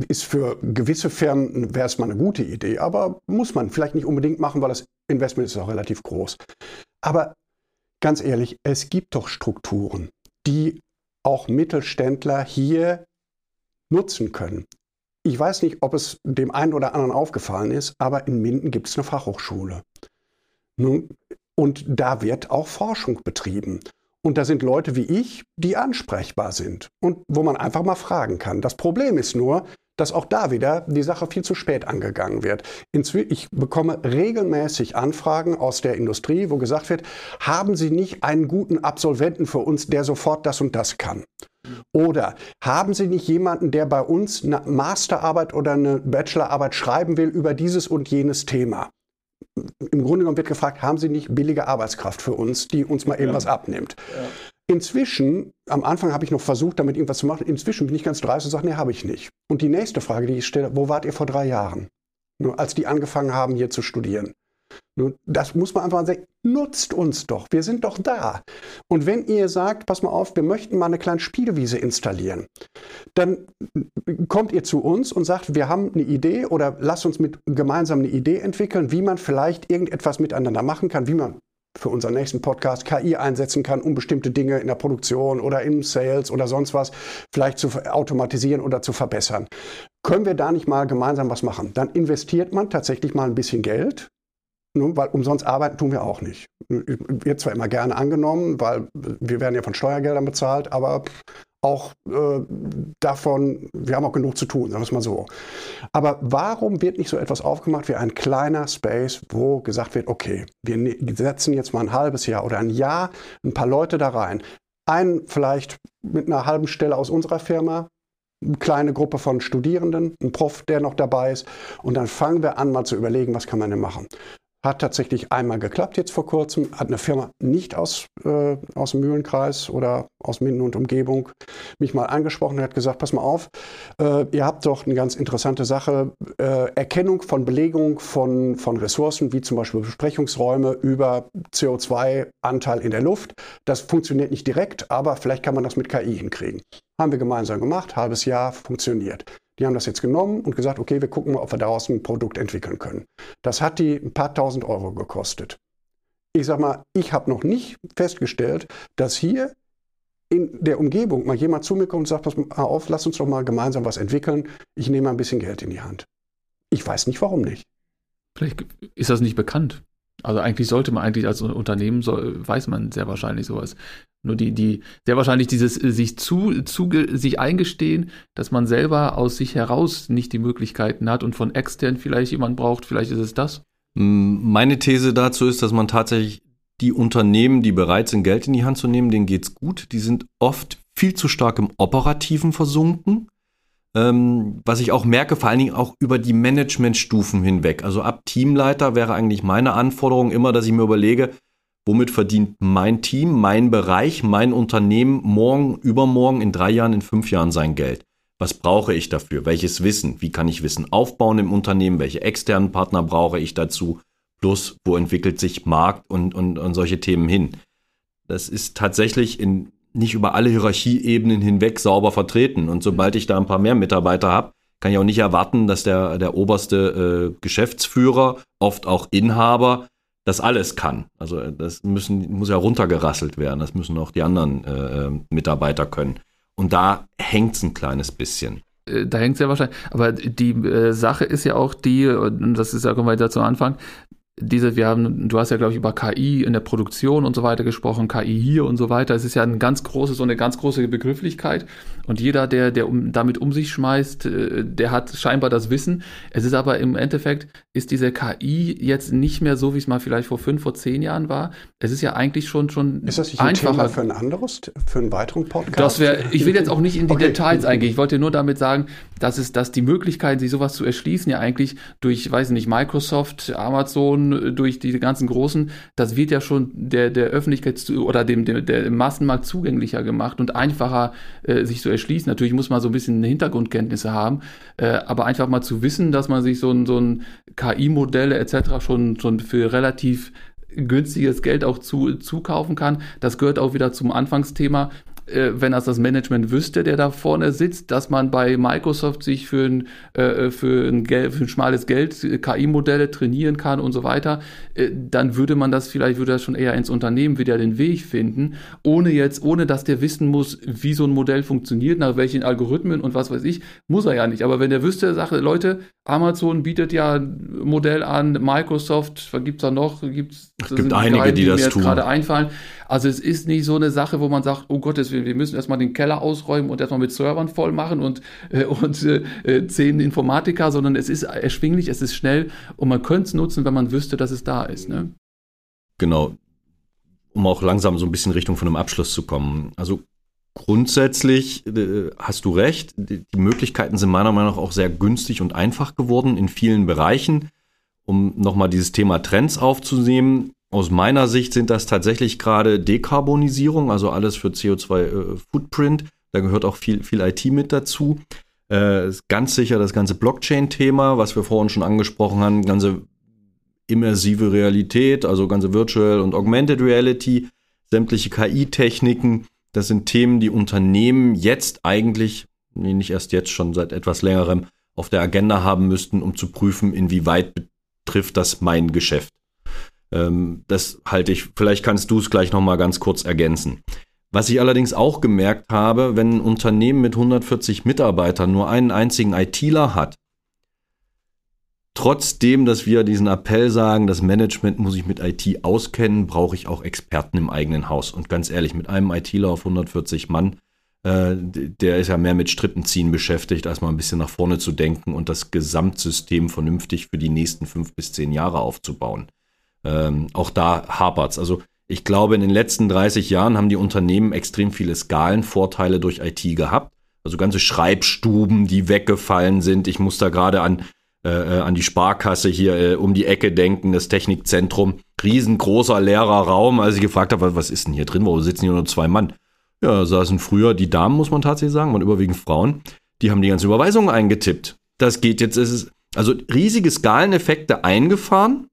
ist für gewisse Firmen, wäre es mal eine gute Idee, aber muss man vielleicht nicht unbedingt machen, weil das Investment ist auch relativ groß. Aber ganz ehrlich, es gibt doch Strukturen, die auch Mittelständler hier nutzen können. Ich weiß nicht, ob es dem einen oder anderen aufgefallen ist, aber in Minden gibt es eine Fachhochschule. Und da wird auch Forschung betrieben. Und da sind Leute wie ich, die ansprechbar sind und wo man einfach mal fragen kann. Das Problem ist nur, dass auch da wieder die Sache viel zu spät angegangen wird. ich bekomme regelmäßig Anfragen aus der Industrie, wo gesagt wird, haben Sie nicht einen guten Absolventen für uns, der sofort das und das kann? Oder haben Sie nicht jemanden, der bei uns eine Masterarbeit oder eine Bachelorarbeit schreiben will über dieses und jenes Thema? Im Grunde genommen wird gefragt, haben Sie nicht billige Arbeitskraft für uns, die uns mal eben ja. was abnimmt? Ja. Inzwischen, am Anfang habe ich noch versucht, damit irgendwas zu machen. Inzwischen bin ich ganz dreist und sage, nee, habe ich nicht. Und die nächste Frage, die ich stelle, wo wart ihr vor drei Jahren? Als die angefangen haben, hier zu studieren. Das muss man einfach sagen, nutzt uns doch, wir sind doch da. Und wenn ihr sagt, pass mal auf, wir möchten mal eine kleine Spielwiese installieren, dann kommt ihr zu uns und sagt, wir haben eine Idee oder lasst uns mit gemeinsam eine Idee entwickeln, wie man vielleicht irgendetwas miteinander machen kann, wie man für unseren nächsten Podcast KI einsetzen kann, um bestimmte Dinge in der Produktion oder im Sales oder sonst was vielleicht zu automatisieren oder zu verbessern. Können wir da nicht mal gemeinsam was machen? Dann investiert man tatsächlich mal ein bisschen Geld, ne, weil umsonst arbeiten tun wir auch nicht. Wird zwar immer gerne angenommen, weil wir werden ja von Steuergeldern bezahlt, aber auch äh, davon, wir haben auch genug zu tun, sagen wir es mal so. Aber warum wird nicht so etwas aufgemacht wie ein kleiner Space, wo gesagt wird, okay, wir ne-, setzen jetzt mal ein halbes Jahr oder ein Jahr ein paar Leute da rein. Einen vielleicht mit einer halben Stelle aus unserer Firma, eine kleine Gruppe von Studierenden, ein Prof, der noch dabei ist. Und dann fangen wir an, mal zu überlegen, was kann man denn machen. Hat tatsächlich einmal geklappt jetzt vor kurzem. Hat eine Firma nicht aus, äh, aus dem Mühlenkreis oder aus Minden und Umgebung mich mal angesprochen und hat gesagt, pass mal auf, äh, ihr habt doch eine ganz interessante Sache, äh, Erkennung von Belegung von, von Ressourcen, wie zum Beispiel Besprechungsräume über CO2-Anteil in der Luft. Das funktioniert nicht direkt, aber vielleicht kann man das mit KI hinkriegen. Haben wir gemeinsam gemacht, halbes Jahr funktioniert. Die haben das jetzt genommen und gesagt, okay, wir gucken mal, ob wir daraus ein Produkt entwickeln können. Das hat die ein paar tausend Euro gekostet. Ich sag mal, ich habe noch nicht festgestellt, dass hier in der Umgebung mal jemand zu mir kommt und sagt, pass mal auf, lass uns doch mal gemeinsam was entwickeln. Ich nehme ein bisschen Geld in die Hand. Ich weiß nicht, warum nicht. Vielleicht ist das nicht bekannt. Also eigentlich sollte man eigentlich als Unternehmen, so, weiß man sehr wahrscheinlich sowas. Nur die, die, sehr wahrscheinlich dieses äh, sich zu, zu, sich eingestehen, dass man selber aus sich heraus nicht die Möglichkeiten hat und von extern vielleicht jemand braucht, vielleicht ist es das. Meine These dazu ist, dass man tatsächlich die Unternehmen, die bereit sind, Geld in die Hand zu nehmen, denen geht's gut. Die sind oft viel zu stark im Operativen versunken. Ähm, was ich auch merke, vor allen Dingen auch über die Managementstufen hinweg. Also ab Teamleiter wäre eigentlich meine Anforderung immer, dass ich mir überlege, womit verdient mein Team, mein Bereich, mein Unternehmen morgen, übermorgen, in drei Jahren, in fünf Jahren sein Geld? Was brauche ich dafür? Welches Wissen? Wie kann ich Wissen aufbauen im Unternehmen? Welche externen Partner brauche ich dazu? Plus, wo entwickelt sich Markt und, und, und solche Themen hin? Das ist tatsächlich in, nicht über alle Hierarchieebenen hinweg sauber vertreten. Und sobald ich da ein paar mehr Mitarbeiter habe, kann ich auch nicht erwarten, dass der, der oberste äh, Geschäftsführer, oft auch Inhaber, das alles kann. Also äh, das müssen, muss ja runtergerasselt werden. Das müssen auch die anderen äh, äh Mitarbeiter können. Und da hängt es ein kleines bisschen. Äh, da hängt es ja wahrscheinlich. Aber die äh, Sache ist ja auch die, und das ist ja kommen wir weiter zu Anfang, diese, wir haben, du hast ja, glaube ich, über KI in der Produktion und so weiter gesprochen, KI hier und so weiter. Es ist ja eine ganz große, so eine ganz große Begrifflichkeit. Und jeder, der, der um, damit um sich schmeißt, äh, der hat scheinbar das Wissen. Es ist aber im Endeffekt, ist diese KI jetzt nicht mehr so, wie es mal vielleicht vor fünf, vor zehn Jahren war. Es ist ja eigentlich schon, schon Ist das nicht ein einfacher. Thema für ein anderes, für einen weiteren Podcast? Das wäre, ich will jetzt auch nicht in die okay. Details eingehen. Ich wollte nur damit sagen, dass es, dass die Möglichkeit, sich sowas zu erschließen, ja eigentlich durch, weiß nicht, Microsoft, Amazon, durch die ganzen großen, das wird ja schon der, der Öffentlichkeit zu, oder dem, dem, der Massenmarkt zugänglicher gemacht und einfacher äh, sich zu erschließen. Natürlich muss man so ein bisschen Hintergrundkenntnisse haben, äh, aber einfach mal zu wissen, dass man sich so ein, so ein KI-Modelle etc. schon, schon für relativ günstiges Geld auch zu, zukaufen kann. Das gehört auch wieder zum Anfangsthema äh, wenn das das Management wüsste, der da vorne sitzt, dass man bei Microsoft sich für ein, äh, für ein, Geld, für ein schmales Geld KI-Modelle trainieren kann und so weiter, äh, dann würde man das vielleicht, würde das schon eher ins Unternehmen wieder den Weg finden, ohne jetzt, ohne dass der wissen muss, wie so ein Modell funktioniert, nach welchen Algorithmen und was weiß ich, muss er ja nicht. Aber wenn der wüsste, sagt, Leute, Amazon bietet ja ein Modell an, Microsoft, was gibt's da noch? Gibt's, es gibt einige, Geheim, die, die das tun. gerade einfallen. Also es ist nicht so eine Sache, wo man sagt, oh Gottes wir müssen erstmal den Keller ausräumen und erstmal mit Servern voll machen und, äh, und äh, zehn Informatiker, sondern es ist erschwinglich, es ist schnell und man könnte es nutzen, wenn man wüsste, dass es da ist. Ne? Genau. Um auch langsam so ein bisschen Richtung von einem Abschluss zu kommen. Also grundsätzlich äh, hast du recht, die Möglichkeiten sind meiner Meinung nach auch sehr günstig und einfach geworden in vielen Bereichen. Um nochmal dieses Thema Trends aufzunehmen, aus meiner Sicht sind das tatsächlich gerade Dekarbonisierung, also alles für CO2-Footprint. Äh, da gehört auch viel, viel IT mit dazu. Äh, ganz sicher das ganze Blockchain-Thema, was wir vorhin schon angesprochen haben, ganze immersive Realität, also ganze Virtual und Augmented Reality, sämtliche KI-Techniken. Das sind Themen, die Unternehmen jetzt eigentlich, nee, nicht erst jetzt, schon seit etwas längerem auf der Agenda haben müssten, um zu prüfen, inwieweit betrifft das mein Geschäft. Ähm, das halte ich, vielleicht kannst du es gleich nochmal ganz kurz ergänzen. Was ich allerdings auch gemerkt habe, wenn ein Unternehmen mit 140 Mitarbeitern nur einen einzigen ITler hat, trotzdem, dass wir diesen Appell sagen, das Management muss sich mit IT auskennen, brauche ich auch Experten im eigenen Haus. Und ganz ehrlich, mit einem ITler auf 140 Mann, äh, der ist ja mehr mit Strippenziehen beschäftigt, als mal ein bisschen nach vorne zu denken und das Gesamtsystem vernünftig für die nächsten fünf bis zehn Jahre aufzubauen ähm, auch da hapert's. Also ich glaube, in den letzten 30 Jahren haben die Unternehmen extrem viele Skalenvorteile durch IT gehabt. Also ganze Schreibstuben, die weggefallen sind. Ich muss da gerade an, äh, äh, an die Sparkasse hier äh, um die Ecke denken, das Technikzentrum. Riesengroßer leerer Raum. Als ich gefragt habe, was ist denn hier drin? Warum sitzen hier nur zwei Mann? Ja, saßen früher die Damen, muss man tatsächlich sagen, waren überwiegend Frauen. Die haben die ganzen Überweisungen eingetippt. Das geht jetzt, es ist also riesige Skaleneffekte eingefahren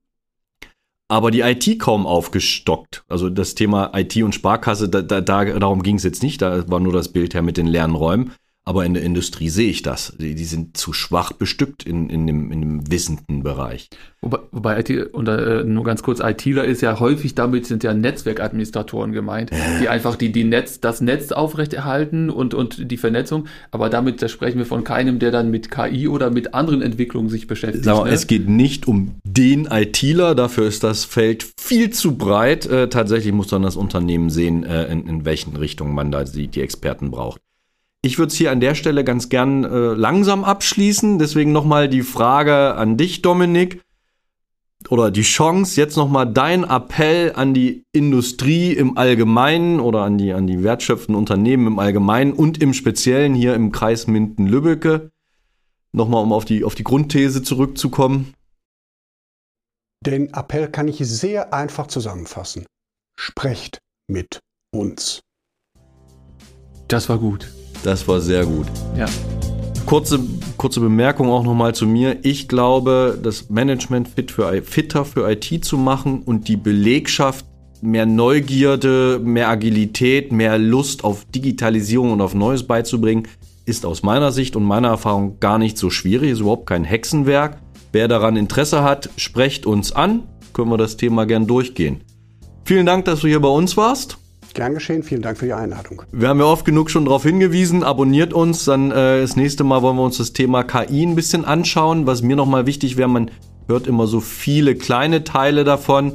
aber die IT kaum aufgestockt. Also das Thema IT und Sparkasse, da, da, darum ging es jetzt nicht, da war nur das Bild her mit den leeren Räumen. Aber in der Industrie sehe ich das. Die, die sind zu schwach bestückt in, in, dem, in dem wissenden Bereich. Wobei, wobei IT, und äh, nur ganz kurz, ITler ist ja häufig, damit sind ja Netzwerkadministratoren gemeint, die einfach die, die Netz, das Netz aufrechterhalten und, und die Vernetzung. Aber damit da sprechen wir von keinem, der dann mit KI oder mit anderen Entwicklungen sich beschäftigt. Genau, ne? Es geht nicht um den ITler, dafür ist das Feld viel zu breit. Äh, tatsächlich muss dann das Unternehmen sehen, äh, in, in welchen Richtungen man da die, die Experten braucht. Ich würde es hier an der Stelle ganz gern äh, langsam abschließen. Deswegen nochmal die Frage an dich, Dominik. Oder die Chance, jetzt nochmal dein Appell an die Industrie im Allgemeinen oder an die, an die wertschöpfenden Unternehmen im Allgemeinen und im Speziellen hier im Kreis Minden-Lübbecke. Nochmal, um auf die, auf die Grundthese zurückzukommen. Den Appell kann ich sehr einfach zusammenfassen. Sprecht mit uns. Das war gut. Das war sehr gut. Ja. Kurze, kurze Bemerkung auch nochmal zu mir. Ich glaube, das Management fit für, fitter für IT zu machen und die Belegschaft mehr Neugierde, mehr Agilität, mehr Lust auf Digitalisierung und auf Neues beizubringen, ist aus meiner Sicht und meiner Erfahrung gar nicht so schwierig, ist überhaupt kein Hexenwerk. Wer daran Interesse hat, sprecht uns an, können wir das Thema gern durchgehen. Vielen Dank, dass du hier bei uns warst. Gern geschehen, vielen Dank für die Einladung. Wir haben ja oft genug schon darauf hingewiesen, abonniert uns, dann äh, das nächste Mal wollen wir uns das Thema KI ein bisschen anschauen. Was mir nochmal wichtig wäre, man hört immer so viele kleine Teile davon.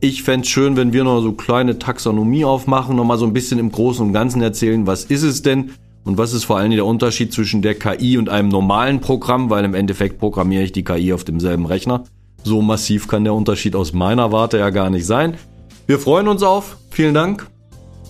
Ich fände schön, wenn wir noch so kleine Taxonomie aufmachen, nochmal so ein bisschen im Großen und Ganzen erzählen, was ist es denn und was ist vor allem der Unterschied zwischen der KI und einem normalen Programm, weil im Endeffekt programmiere ich die KI auf demselben Rechner. So massiv kann der Unterschied aus meiner Warte ja gar nicht sein. Wir freuen uns auf. Vielen Dank.